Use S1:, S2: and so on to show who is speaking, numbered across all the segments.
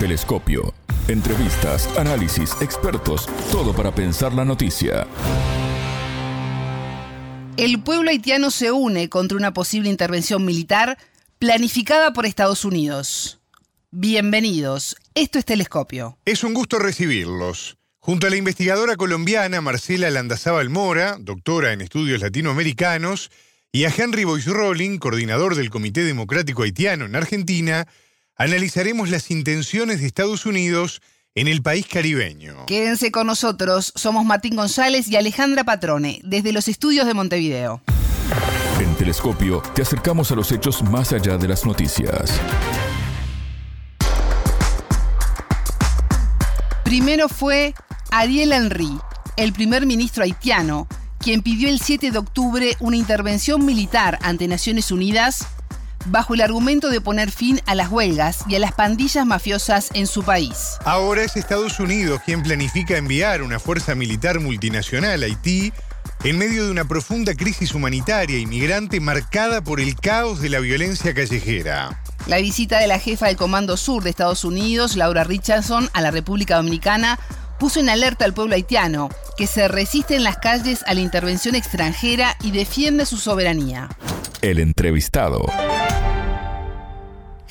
S1: Telescopio. Entrevistas, análisis, expertos, todo para pensar la noticia.
S2: El pueblo haitiano se une contra una posible intervención militar planificada por Estados Unidos. Bienvenidos, esto es Telescopio.
S3: Es un gusto recibirlos. Junto a la investigadora colombiana Marcela Landazábal Mora, doctora en estudios latinoamericanos, y a Henry Boyce Rolling, coordinador del Comité Democrático Haitiano en Argentina, analizaremos las intenciones de Estados Unidos en el país caribeño.
S2: Quédense con nosotros, somos Martín González y Alejandra Patrone, desde los estudios de Montevideo.
S1: En Telescopio te acercamos a los hechos más allá de las noticias.
S2: Primero fue Ariel Henry, el primer ministro haitiano, quien pidió el 7 de octubre una intervención militar ante Naciones Unidas bajo el argumento de poner fin a las huelgas y a las pandillas mafiosas en su país.
S3: Ahora es Estados Unidos quien planifica enviar una fuerza militar multinacional a Haití en medio de una profunda crisis humanitaria y migrante marcada por el caos de la violencia callejera.
S2: La visita de la jefa del Comando Sur de Estados Unidos, Laura Richardson, a la República Dominicana puso en alerta al pueblo haitiano, que se resiste en las calles a la intervención extranjera y defiende su soberanía.
S1: El entrevistado.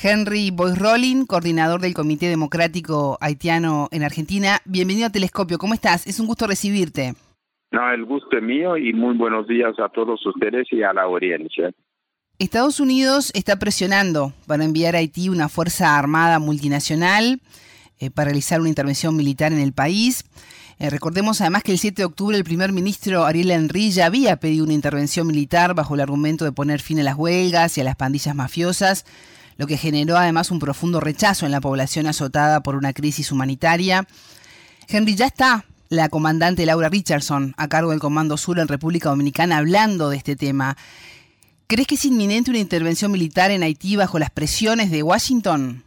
S2: Henry Boyce Rolling, coordinador del Comité Democrático Haitiano en Argentina. Bienvenido a Telescopio. ¿Cómo estás? Es un gusto recibirte.
S4: No, el gusto es mío y muy buenos días a todos ustedes y a la audiencia.
S2: Estados Unidos está presionando para enviar a Haití una fuerza armada multinacional eh, para realizar una intervención militar en el país. Eh, recordemos además que el 7 de octubre el primer ministro Ariel Henry ya había pedido una intervención militar bajo el argumento de poner fin a las huelgas y a las pandillas mafiosas, lo que generó además un profundo rechazo en la población azotada por una crisis humanitaria. Henry, ya está la comandante Laura Richardson a cargo del Comando Sur en República Dominicana hablando de este tema. ¿Crees que es inminente una intervención militar en Haití bajo las presiones de Washington?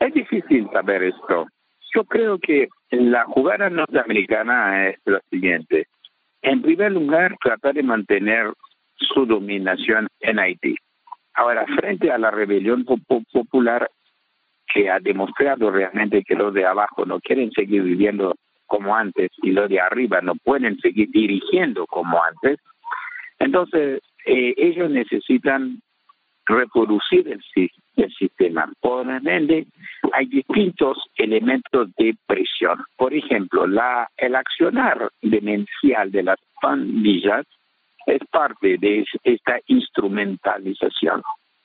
S4: Es difícil saber esto. Yo creo que la jugada norteamericana es la siguiente. En primer lugar, tratar de mantener su dominación en Haití. Ahora, frente a la rebelión popular que ha demostrado realmente que los de abajo no quieren seguir viviendo como antes y los de arriba no pueden seguir dirigiendo como antes, entonces eh, ellos necesitan reproducir el, el sistema. Por ende, hay distintos elementos de presión. Por ejemplo, la, el accionar demencial de las pandillas es parte de esta instrumentalización.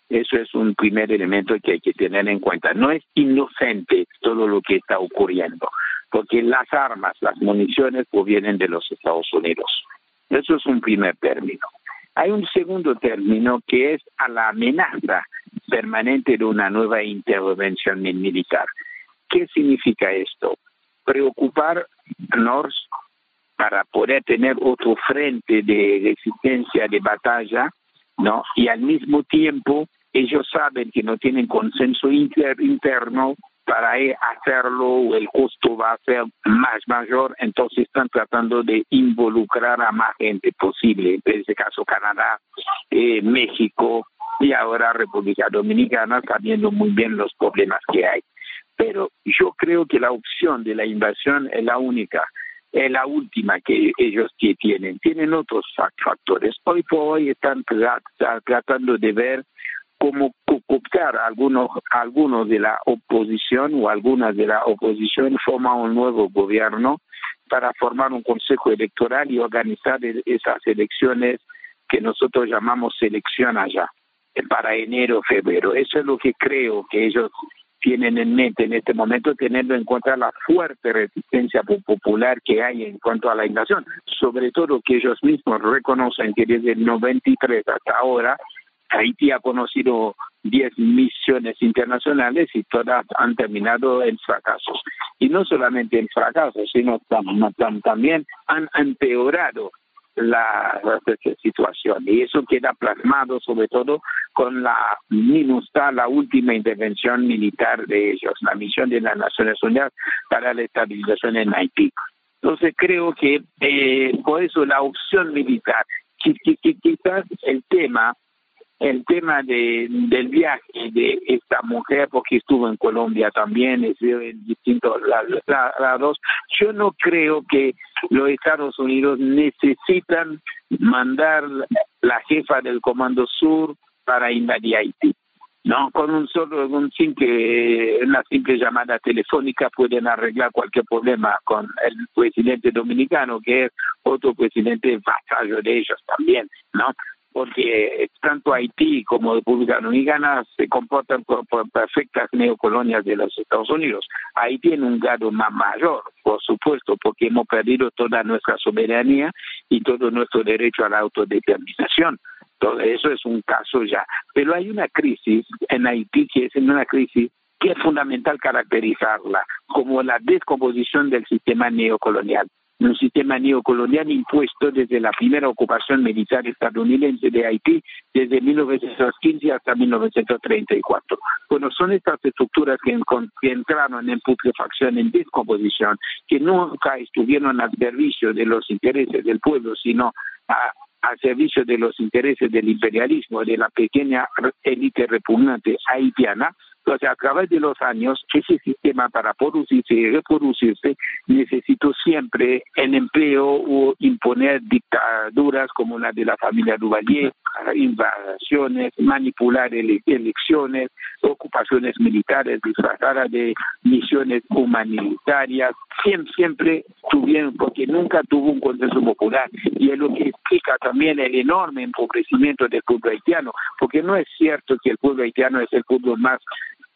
S4: Eso es un primer elemento que hay que tener en cuenta. No es inocente todo lo que está ocurriendo, porque las armas, las municiones provienen de los Estados Unidos. Eso es un primer término. Hay un segundo término que es a la amenaza permanente de una nueva intervención militar. ¿Qué significa esto? Preocuparnos para poder tener otro frente de resistencia, de batalla, ¿no? Y al mismo tiempo ellos saben que no tienen consenso interno para hacerlo el costo va a ser más mayor, entonces están tratando de involucrar a más gente posible, en este caso Canadá, eh, México y ahora República Dominicana, sabiendo muy bien los problemas que hay. Pero yo creo que la opción de la invasión es la única, es la última que ellos tienen. Tienen otros factores. Hoy por hoy están tratando de ver cómo cooptar algunos algunos de la oposición o algunas de la oposición forma un nuevo gobierno para formar un consejo electoral y organizar e-, esas elecciones que nosotros llamamos selección allá eh, para enero febrero eso es lo que creo que ellos tienen en mente en este momento teniendo en cuenta la fuerte resistencia popular que hay en cuanto a la invasión sobre todo que ellos mismos reconocen que desde el 93 hasta ahora Haití ha conocido 10 misiones internacionales y todas han terminado en fracasos. Y no solamente en fracasos, sino también han empeorado la, situación. Y eso queda plasmado sobre todo con la MINUSTA, la última intervención militar de ellos, la misión de las Naciones Unidas para la estabilización en Haití. Entonces creo que eh, por eso la opción militar, quizás el tema el tema de, del viaje de esta mujer, porque estuvo en Colombia también, estuvo en distintos lados, yo no creo que los Estados Unidos necesitan mandar la jefa del Comando Sur para invadir Haití. No, con un solo, un simple, una simple llamada telefónica pueden arreglar cualquier problema con el presidente dominicano, que es otro presidente vasallo de ellos también, ¿no? Porque tanto Haití como República Dominicana se comportan por, perfectas neocolonias de los Estados Unidos. Haití tiene un grado más mayor, por supuesto, porque hemos perdido toda nuestra soberanía y todo nuestro derecho a la autodeterminación. Todo eso es un caso ya. Pero hay una crisis en Haití que es una crisis que es fundamental caracterizarla como la descomposición del sistema neocolonial un sistema neocolonial impuesto desde la primera ocupación militar estadounidense de Haití desde 1915 hasta 1934. Bueno, son estas estructuras que, entraron en putrefacción, en descomposición, que nunca estuvieron al servicio de los intereses del pueblo, sino al servicio de los intereses del imperialismo, de la pequeña élite repugnante haitiana, entonces, a través de los años, ese sistema para producirse y reproducirse necesitó siempre el empleo o imponer dictaduras como la de la familia Duvalier, invasiones, manipular elecciones, ocupaciones militares disfrazadas de misiones humanitarias, siempre, siempre tuvieron, porque nunca tuvo un consenso popular. Y es lo que explica también el enorme empobrecimiento del pueblo haitiano, porque no es cierto que el pueblo haitiano es el pueblo más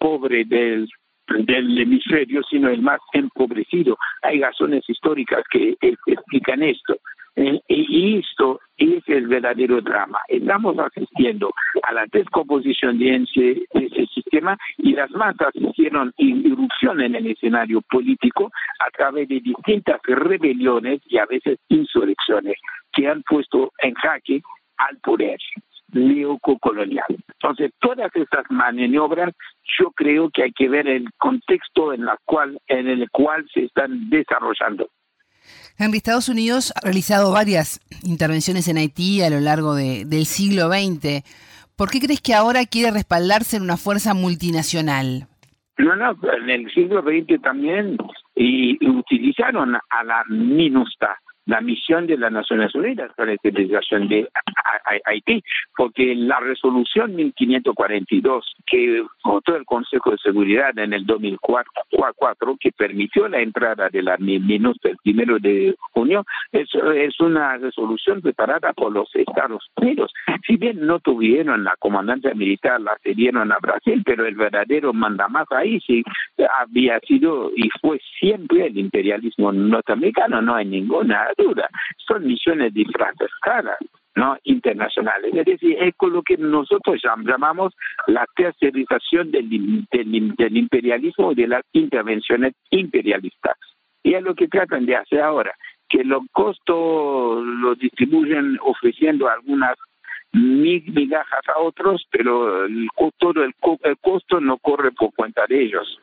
S4: pobre del, del hemisferio, sino el más empobrecido. Hay razones históricas que explican esto. Eh, y esto es el verdadero drama. Estamos asistiendo a la descomposición de ese, ese, sistema y las masas hicieron irrupción en el escenario político a través de distintas rebeliones y a veces insurrecciones que han puesto en jaque al poder neocolonial. Entonces, todas estas maniobras, yo creo que hay que ver el contexto en, la cual, en el cual se están desarrollando.
S2: Henry, Estados Unidos ha realizado varias intervenciones en Haití a lo largo del siglo XX. ¿Por qué crees que ahora quiere respaldarse en una fuerza multinacional?
S4: No, no, en el siglo XX también y utilizaron a la MINUSTA, la misión de las Naciones Unidas para la estabilización de Haití, porque la resolución 1542 que votó el Consejo de Seguridad en el 2004, que permitió la entrada de la MINUSTA el primero de junio, es, es una resolución preparada por los Estados Unidos. Si bien no tuvieron la comandancia militar, la cedieron a Brasil, pero el verdadero mandamás ahí sí había sido y fue siempre el imperialismo norteamericano, no hay ninguna duda. Son misiones disfrazadas, ¿no? internacionales. Es decir, es con lo que nosotros llamamos la tercerización del, del, imperialismo y de las intervenciones imperialistas. Y es lo que tratan de hacer ahora, que los costos los distribuyen ofreciendo algunas migajas a otros, pero el costo, el, el costo no corre por cuenta de ellos.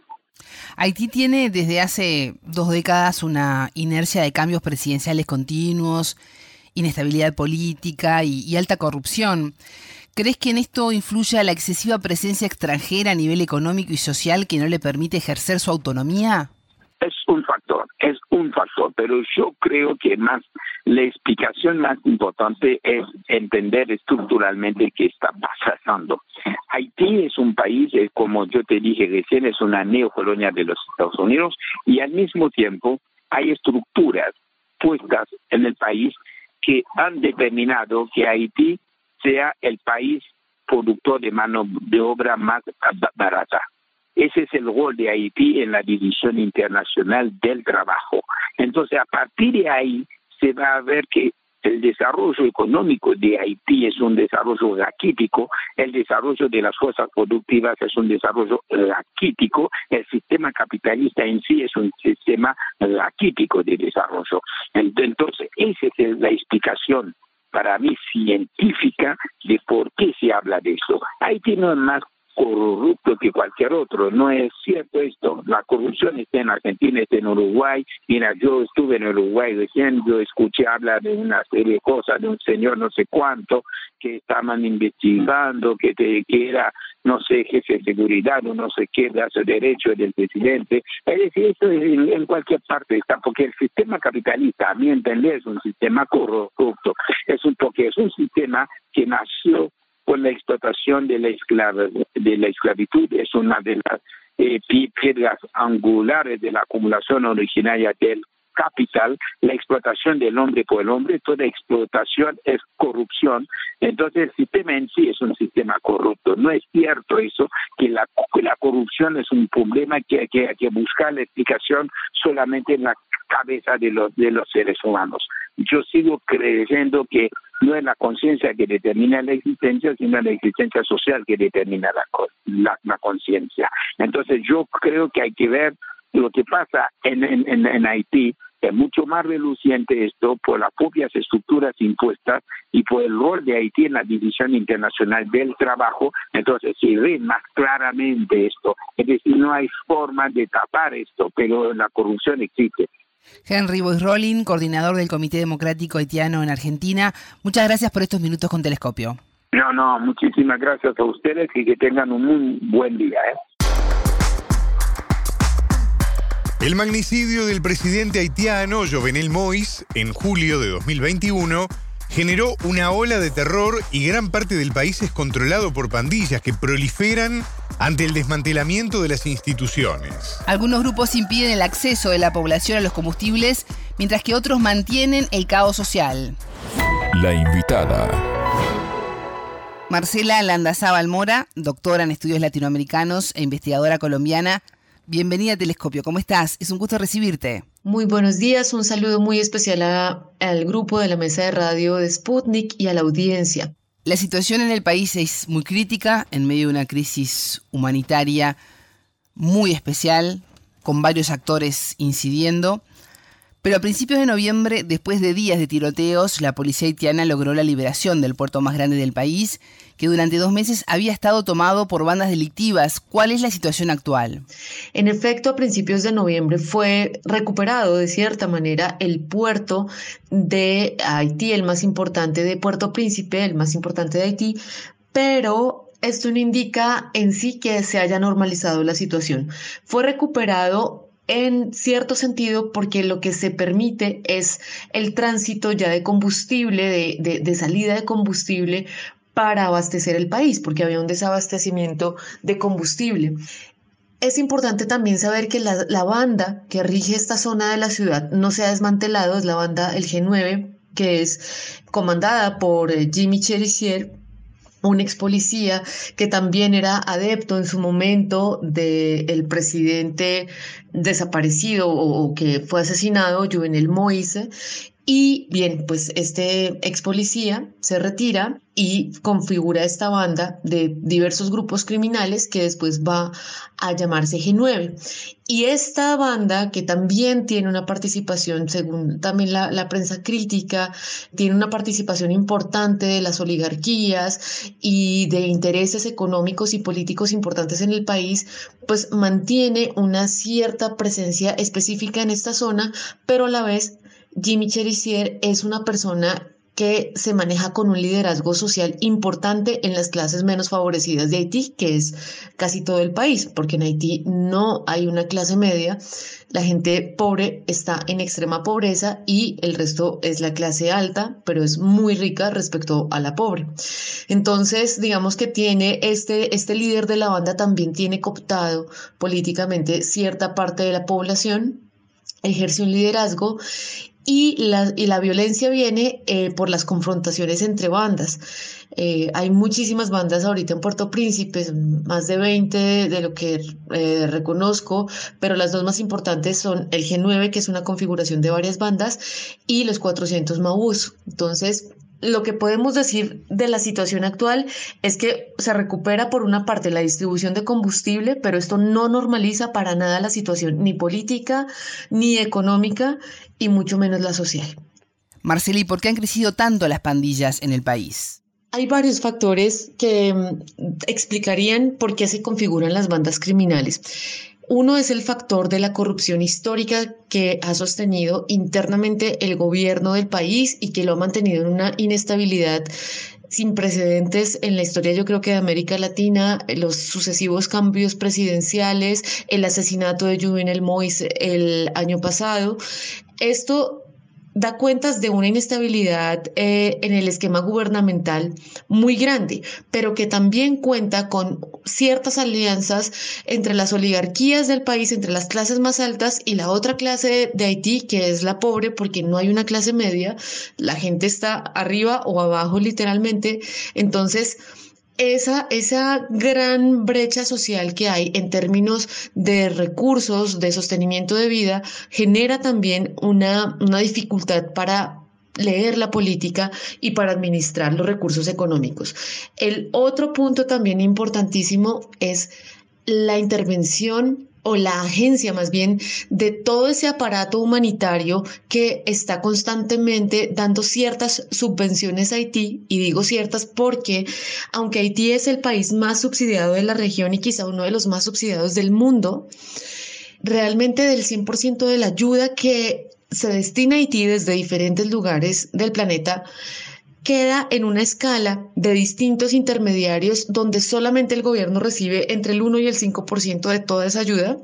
S2: Haití tiene desde hace dos décadas una inercia de cambios presidenciales continuos, inestabilidad política y, alta corrupción. ¿Crees que en esto influye la excesiva presencia extranjera a nivel económico y social que no le permite ejercer su autonomía?
S4: Es un factor, es un factor, pero yo creo que más la explicación más importante es entender estructuralmente qué está pasando. Haití es un país, eh, como yo te dije recién, es una neocolonia de los Estados Unidos y al mismo tiempo hay estructuras puestas en el país que han determinado que Haití sea el país productor de mano de obra más barata. Ese es el rol de Haití en la división internacional del trabajo. Entonces, a partir de ahí se va a ver que el desarrollo económico de Haití es un desarrollo raquítico, el desarrollo de las fuerzas productivas es un desarrollo raquítico, el sistema capitalista en sí es un sistema raquítico de desarrollo. Entonces, esa es la explicación para mí científica de por qué se habla de eso. Haití no es más corrupto que cualquier otro. No es cierto esto. La corrupción está en Argentina, está en Uruguay. Mira, yo estuve en Uruguay recién, yo escuché hablar de una serie de cosas de un señor no sé cuánto que estaban investigando, que, era, no sé, jefe de seguridad o no sé qué, de hace derecho del presidente. Es decir, esto en, en, cualquier parte está, porque el sistema capitalista, a mi entender, es un sistema corrupto. Es un, porque es un sistema que nació con la explotación de la, de la esclavitud, es una de las eh, piedras angulares de la acumulación originaria del capital, la explotación del hombre por el hombre, toda explotación es corrupción. Entonces el sistema en sí es un sistema corrupto. No es cierto eso, que la, la corrupción es un problema que hay que, que buscar la explicación solamente en la cabeza de los, de los seres humanos. Yo sigo creyendo que no es la conciencia que determina la existencia, sino la existencia social que determina la, la, la conciencia. Entonces yo creo que hay que ver lo que pasa en, en, en Haití es mucho más reluciente esto por las propias estructuras impuestas y por el rol de Haití en la división internacional del trabajo. Entonces se ve más claramente esto. Es decir, no hay forma de tapar esto, pero la corrupción existe.
S2: Henry Boyce Rolling, coordinador del Comité Democrático Haitiano en Argentina, muchas gracias por estos minutos con Telescopio.
S4: No, no, muchísimas gracias a ustedes y que tengan un muy buen día. ¿eh?
S3: El magnicidio del presidente haitiano Jovenel Moïse en julio de 2021 generó una ola de terror y gran parte del país es controlado por pandillas que proliferan ante el desmantelamiento de las instituciones.
S2: Algunos grupos impiden el acceso de la población a los combustibles, mientras que otros mantienen el caos social.
S1: La invitada.
S2: Marcela Landazábal Mora, doctora en estudios latinoamericanos e investigadora colombiana, Bienvenida a Telescopio, ¿cómo estás? Es un gusto recibirte.
S5: Muy buenos días, un saludo muy especial al grupo de la mesa de radio de Sputnik y a la audiencia.
S2: La situación en el país es muy crítica en medio de una crisis humanitaria muy especial, con varios actores incidiendo. Pero a principios de noviembre, después de días de tiroteos, la policía haitiana logró la liberación del puerto más grande del país, que durante dos meses había estado tomado por bandas delictivas. ¿Cuál es la situación actual?
S5: En efecto, a principios de noviembre fue recuperado de cierta manera el puerto de Haití, el más importante de Puerto Príncipe, el más importante de Haití, pero esto no indica en sí que se haya normalizado la situación. Fue recuperado en cierto sentido porque lo que se permite es el tránsito ya de combustible, de, salida de combustible para abastecer el país, porque había un desabastecimiento de combustible. Es importante también saber que la, la, banda que rige esta zona de la ciudad no se ha desmantelado, es la banda El G9, que es comandada por eh, Jimmy Cherizier, un ex policía que también era adepto en su momento del presidente desaparecido o, que fue asesinado, Juvenel Moise, y bien, pues este ex policía se retira y configura esta banda de diversos grupos criminales que después va a llamarse G9. Y esta banda, que también tiene una participación, según también la, la prensa crítica, tiene una participación importante de las oligarquías y de intereses económicos y políticos importantes en el país, pues mantiene una cierta presencia específica en esta zona, pero a la vez Jimmy Cherizier es una persona que se maneja con un liderazgo social importante en las clases menos favorecidas de Haití, que es casi todo el país, porque en Haití no hay una clase media, la gente pobre está en extrema pobreza y el resto es la clase alta, pero es muy rica respecto a la pobre. Entonces, digamos que tiene este, este líder de la banda también tiene cooptado políticamente cierta parte de la población ejerce un liderazgo y la, y la violencia viene eh, por las confrontaciones entre bandas. Eh, hay muchísimas bandas ahorita en Puerto Príncipe, más de 20 de lo que eh, reconozco, pero las dos más importantes son el G9, que es una configuración de varias bandas, y los 400 Mabús. Entonces, lo que podemos decir de la situación actual es que se recupera por una parte la distribución de combustible, pero esto no normaliza para nada la situación ni política, ni económica, y mucho menos la social.
S2: Marceli, ¿por qué han crecido tanto las pandillas en el país?
S5: Hay varios factores que mm, explicarían por qué se configuran las bandas criminales. Uno es el factor de la corrupción histórica que ha sostenido internamente el gobierno del país y que lo ha mantenido en una inestabilidad sin precedentes en la historia, yo creo que de América Latina, los sucesivos cambios presidenciales, el asesinato de Juvenel Moïse el año pasado. Esto da cuentas de una inestabilidad eh, en el esquema gubernamental muy grande, pero que también cuenta con ciertas alianzas entre las oligarquías del país, entre las clases más altas y la otra clase de Haití, que es la pobre, porque no hay una clase media, la gente está arriba o abajo literalmente. Entonces, esa, esa gran brecha social que hay en términos de recursos, de sostenimiento de vida, genera también una, una dificultad para leer la política y para administrar los recursos económicos. El otro punto también importantísimo es la intervención o la agencia más bien de todo ese aparato humanitario que está constantemente dando ciertas subvenciones a Haití, y digo ciertas porque aunque Haití es el país más subsidiado de la región y quizá uno de los más subsidiados del mundo, realmente del 100% de la ayuda que se destina a Haití desde diferentes lugares del planeta, queda en una escala de distintos intermediarios donde solamente el gobierno recibe entre el 1 y el 5% de toda esa ayuda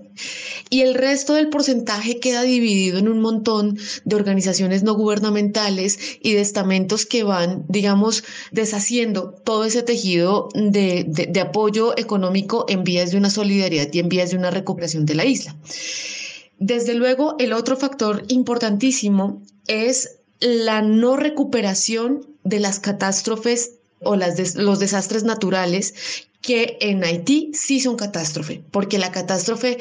S5: y el resto del porcentaje queda dividido en un montón de organizaciones no gubernamentales y de estamentos que van, digamos, deshaciendo todo ese tejido de, de apoyo económico en vías de una solidaridad y en vías de una recuperación de la isla. Desde luego, el otro factor importantísimo es la no recuperación de las catástrofes o las los desastres naturales que en Haití sí son catástrofe, porque la catástrofe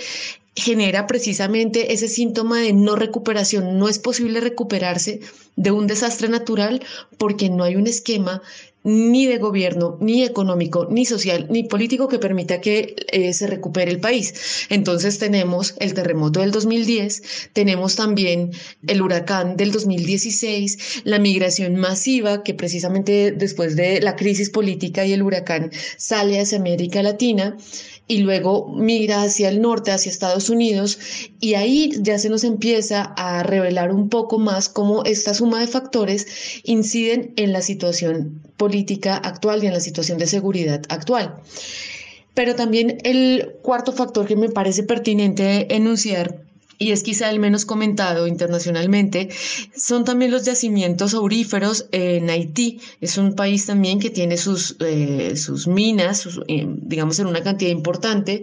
S5: genera precisamente ese síntoma de no recuperación. No es posible recuperarse de un desastre natural porque no hay un esquema ni de gobierno, ni económico, ni social, ni político que permita que eh, se recupere el país. Entonces tenemos el terremoto del 2010, tenemos también el huracán del 2016, la migración masiva que precisamente después de la crisis política y el huracán sale hacia América Latina y luego migra hacia el norte, hacia Estados Unidos, y ahí ya se nos empieza a revelar un poco más cómo esta suma de factores inciden en la situación política actual y en la situación de seguridad actual. Pero también el cuarto factor que me parece pertinente enunciar y es quizá el menos comentado internacionalmente, son también los yacimientos auríferos en Haití. Es un país también que tiene sus, eh, sus minas, eh, digamos, en una cantidad importante.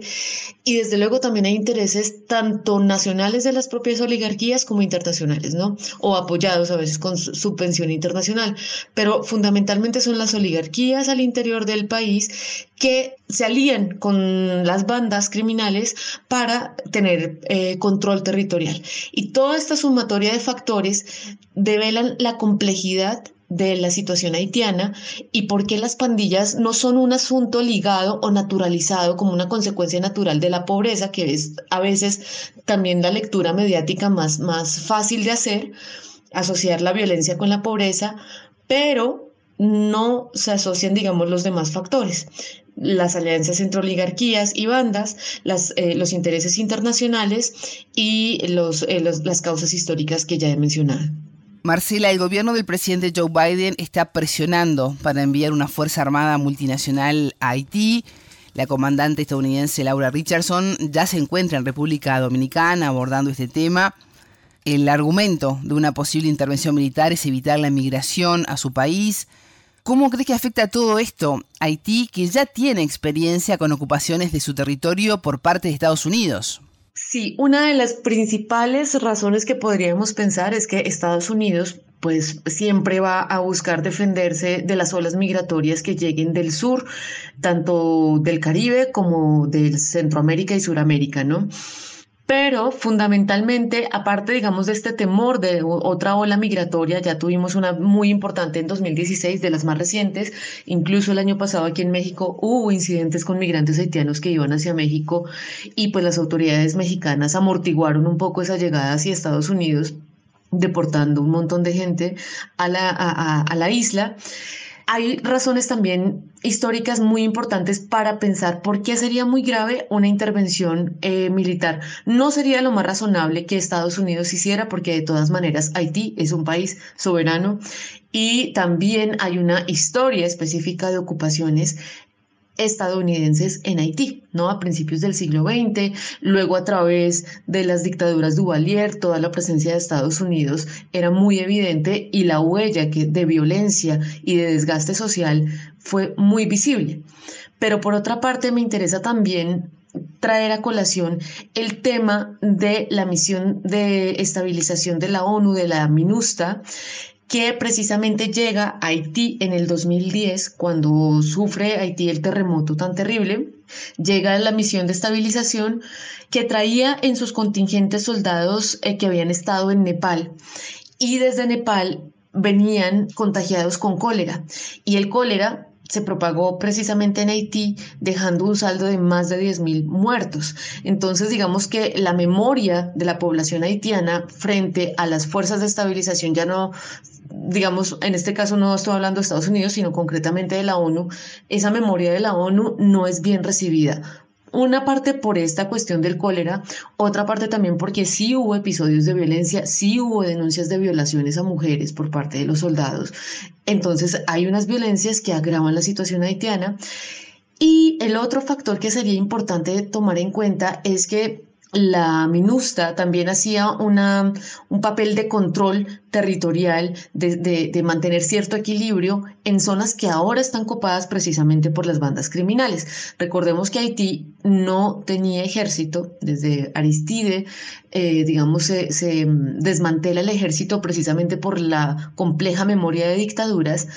S5: Y desde luego también hay intereses tanto nacionales de las propias oligarquías como internacionales, ¿no? O apoyados a veces con subvención internacional. Pero fundamentalmente son las oligarquías al interior del país que se alían con las bandas criminales para tener eh, control territorial. Y toda esta sumatoria de factores develan la complejidad de la situación haitiana y por qué las pandillas no son un asunto ligado o naturalizado como una consecuencia natural de la pobreza, que es a veces también la lectura mediática más, más fácil de hacer, asociar la violencia con la pobreza, pero no se asocian, digamos, los demás factores las alianzas entre oligarquías y bandas, las, eh, los intereses internacionales y eh, los, las causas históricas que ya he mencionado.
S2: Marcela, el gobierno del presidente Joe Biden está presionando para enviar una fuerza armada multinacional a Haití. La comandante estadounidense Laura Richardson ya se encuentra en República Dominicana abordando este tema. El argumento de una posible intervención militar es evitar la migración a su país, ¿Cómo crees que afecta todo esto a Haití, que ya tiene experiencia con ocupaciones de su territorio por parte de Estados Unidos?
S5: Sí, una de las principales razones que podríamos pensar es que Estados Unidos pues siempre va a buscar defenderse de las olas migratorias que lleguen del sur, tanto del Caribe como del Centroamérica y Suramérica, ¿no? Pero fundamentalmente, aparte, digamos, de este temor de otra ola migratoria, ya tuvimos una muy importante en 2016, de las más recientes, incluso el año pasado aquí en México hubo incidentes con migrantes haitianos que iban hacia México y pues las autoridades mexicanas amortiguaron un poco esa llegada hacia Estados Unidos, deportando un montón de gente a la, a la isla hay razones también históricas muy importantes para pensar por qué sería muy grave una intervención eh, militar. No sería lo más razonable que Estados Unidos hiciera porque de todas maneras Haití es un país soberano y también hay una historia específica de ocupaciones estadounidenses en Haití, ¿no? A principios del siglo XX, luego a través de las dictaduras Duvalier, toda la presencia de Estados Unidos era muy evidente y la huella de violencia y de desgaste social fue muy visible. Pero por otra parte me interesa también traer a colación el tema de la misión de estabilización de la ONU, de la MINUSTA, que precisamente llega a Haití en el 2010, cuando sufre Haití el terremoto tan terrible, llega la misión de estabilización que traía en sus contingentes soldados eh, que habían estado en Nepal y desde Nepal venían contagiados con cólera y el cólera se propagó precisamente en Haití, dejando un saldo de más de 10.000 muertos. Entonces, digamos que la memoria de la población haitiana frente a las fuerzas de estabilización ya no digamos, en este caso no estoy hablando de Estados Unidos, sino concretamente de la ONU, esa memoria de la ONU no es bien recibida. Una parte por esta cuestión del cólera, otra parte también porque sí hubo episodios de violencia, sí hubo denuncias de violaciones a mujeres por parte de los soldados. Entonces hay unas violencias que agravan la situación haitiana. Y el otro factor que sería importante tomar en cuenta es que la MINUSTA también hacía una, un papel de control territorial, de, de, mantener cierto equilibrio en zonas que ahora están copadas precisamente por las bandas criminales. Recordemos que Haití no tenía ejército, desde Aristide, eh, digamos, se, se desmantela el ejército precisamente por la compleja memoria de dictaduras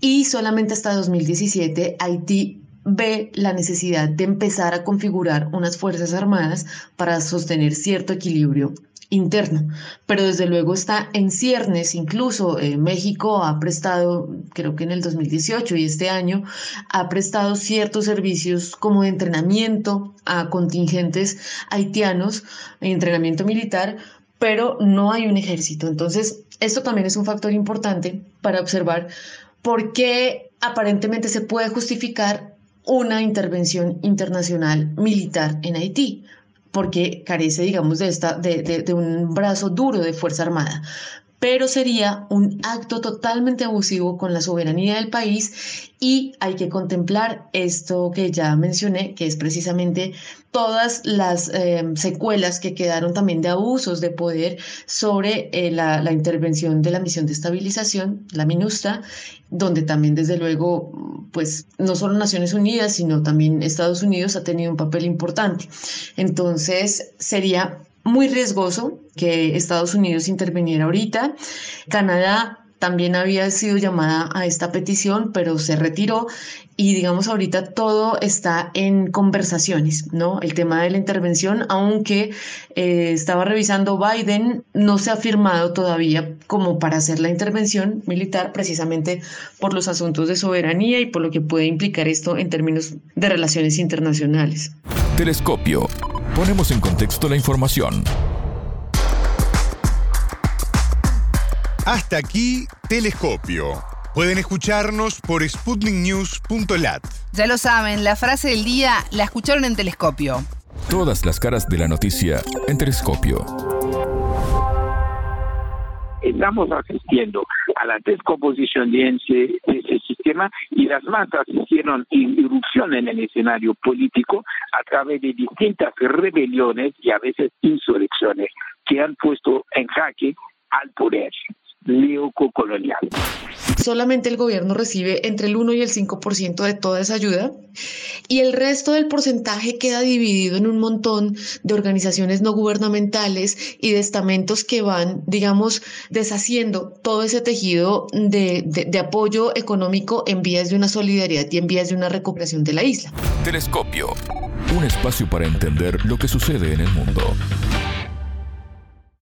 S5: y solamente hasta 2017 Haití ve la necesidad de empezar a configurar unas Fuerzas Armadas para sostener cierto equilibrio interno, pero desde luego está en ciernes, incluso eh, México ha prestado, creo que en el 2018 y este año, ha prestado ciertos servicios como de entrenamiento a contingentes haitianos, entrenamiento militar, pero no hay un ejército. Entonces, esto también es un factor importante para observar por qué aparentemente se puede justificar una intervención internacional militar en Haití, porque carece, digamos, de, esta, de, de, un brazo duro de Fuerza Armada pero sería un acto totalmente abusivo con la soberanía del país y hay que contemplar esto que ya mencioné, que es precisamente todas las eh, secuelas que quedaron también de abusos de poder sobre eh, la, la, intervención de la misión de estabilización, la MINUSTA, donde también desde luego, pues no solo Naciones Unidas, sino también Estados Unidos ha tenido un papel importante. Entonces, sería muy riesgoso que Estados Unidos interviniera ahorita. Canadá también había sido llamada a esta petición, pero se retiró y digamos ahorita todo está en conversaciones, ¿no? El tema de la intervención, aunque eh, estaba revisando Biden, no se ha firmado todavía como para hacer la intervención militar precisamente por los asuntos de soberanía y por lo que puede implicar esto en términos de relaciones internacionales.
S1: Telescopio. Ponemos en contexto la información.
S3: Hasta aquí, Telescopio. Pueden escucharnos por sputniknews.lat.
S2: Ya lo saben, la frase del día la escucharon en Telescopio.
S1: Todas las caras de la noticia en Telescopio.
S4: Estamos asistiendo a la descomposición de ese, sistema y las masas hicieron irrupción en el escenario político a través de distintas rebeliones y a veces insurrecciones que han puesto en jaque al poder neocolonial.
S5: Solamente el gobierno recibe entre el 1 y el 5% de toda esa ayuda y el resto del porcentaje queda dividido en un montón de organizaciones no gubernamentales y de estamentos que van, digamos, deshaciendo todo ese tejido de, de apoyo económico en vías de una solidaridad y en vías de una recuperación de la isla.
S1: Telescopio, un espacio para entender lo que sucede en el mundo.